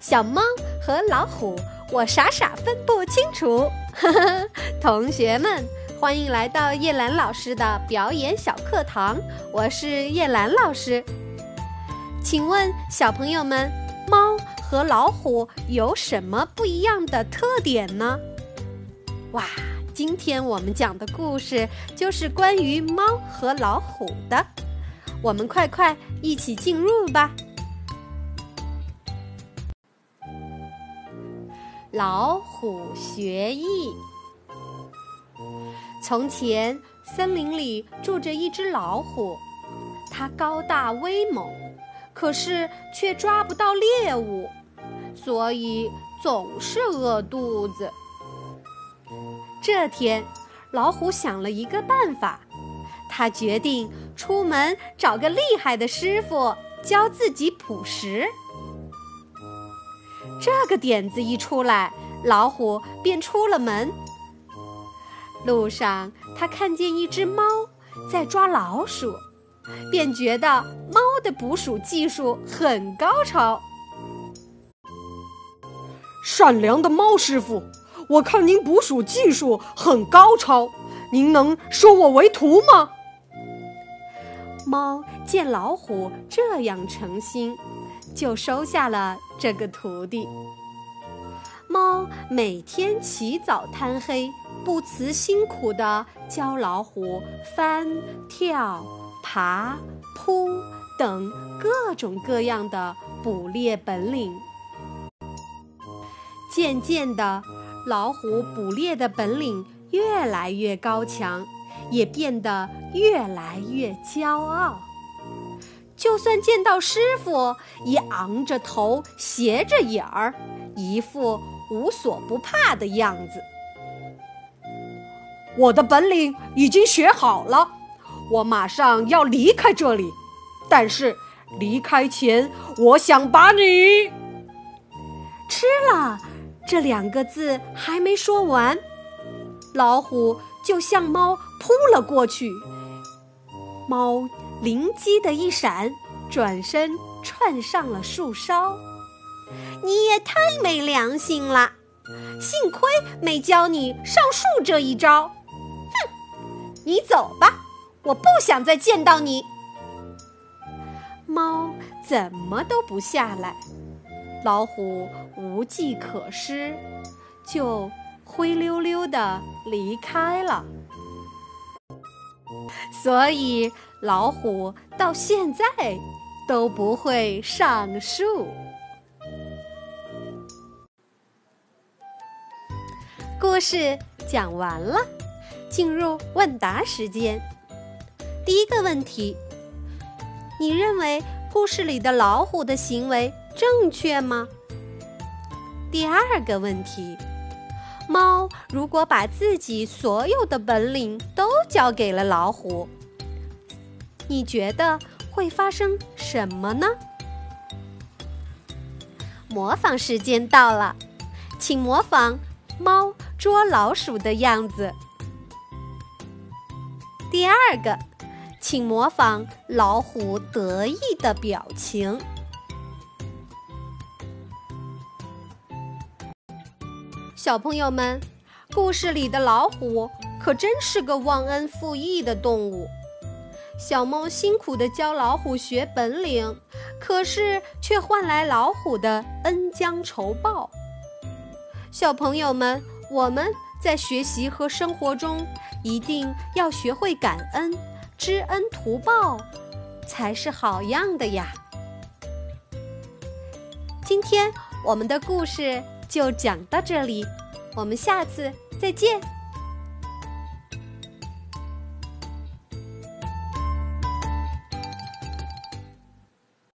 小猫和老虎，我傻傻分不清楚。呵呵，同学们，欢迎来到叶兰老师的表演小课堂，我是叶兰老师。请问小朋友们，猫和老虎有什么不一样的特点呢？哇，今天我们讲的故事就是关于猫和老虎的，我们快快一起进入吧。老虎学艺。从前，森林里住着一只老虎，它高大威猛，可是却抓不到猎物，所以总是饿肚子。这天，老虎想了一个办法，他决定出门找个厉害的师傅教自己捕食。这个点子一出来，老虎便出了门。路上，他看见一只猫在抓老鼠，便觉得猫的捕鼠技术很高超。善良的猫师傅，我看您捕鼠技术很高超，您能收我为徒吗？猫见老虎这样诚心。就收下了这个徒弟。猫每天起早贪黑，不辞辛苦地教老虎翻、跳、爬、扑等各种各样的捕猎本领。渐渐的，老虎捕猎的本领越来越高强，也变得越来越骄傲。就算见到师傅，也昂着头，斜着眼儿，一副无所不怕的样子。我的本领已经学好了，我马上要离开这里。但是离开前，我想把你吃了。这两个字还没说完，老虎就向猫扑了过去。猫。灵机的一闪，转身窜上了树梢。你也太没良心了！幸亏没教你上树这一招。哼，你走吧，我不想再见到你。猫怎么都不下来，老虎无计可施，就灰溜溜的离开了。所以。老虎到现在都不会上树。故事讲完了，进入问答时间。第一个问题：你认为故事里的老虎的行为正确吗？第二个问题：猫如果把自己所有的本领都交给了老虎？你觉得会发生什么呢？模仿时间到了，请模仿猫捉老鼠的样子。第二个，请模仿老虎得意的表情。小朋友们，故事里的老虎可真是个忘恩负义的动物。小猫辛苦地教老虎学本领，可是却换来老虎的恩将仇报。小朋友们，我们在学习和生活中一定要学会感恩、知恩图报，才是好样的呀！今天我们的故事就讲到这里，我们下次再见。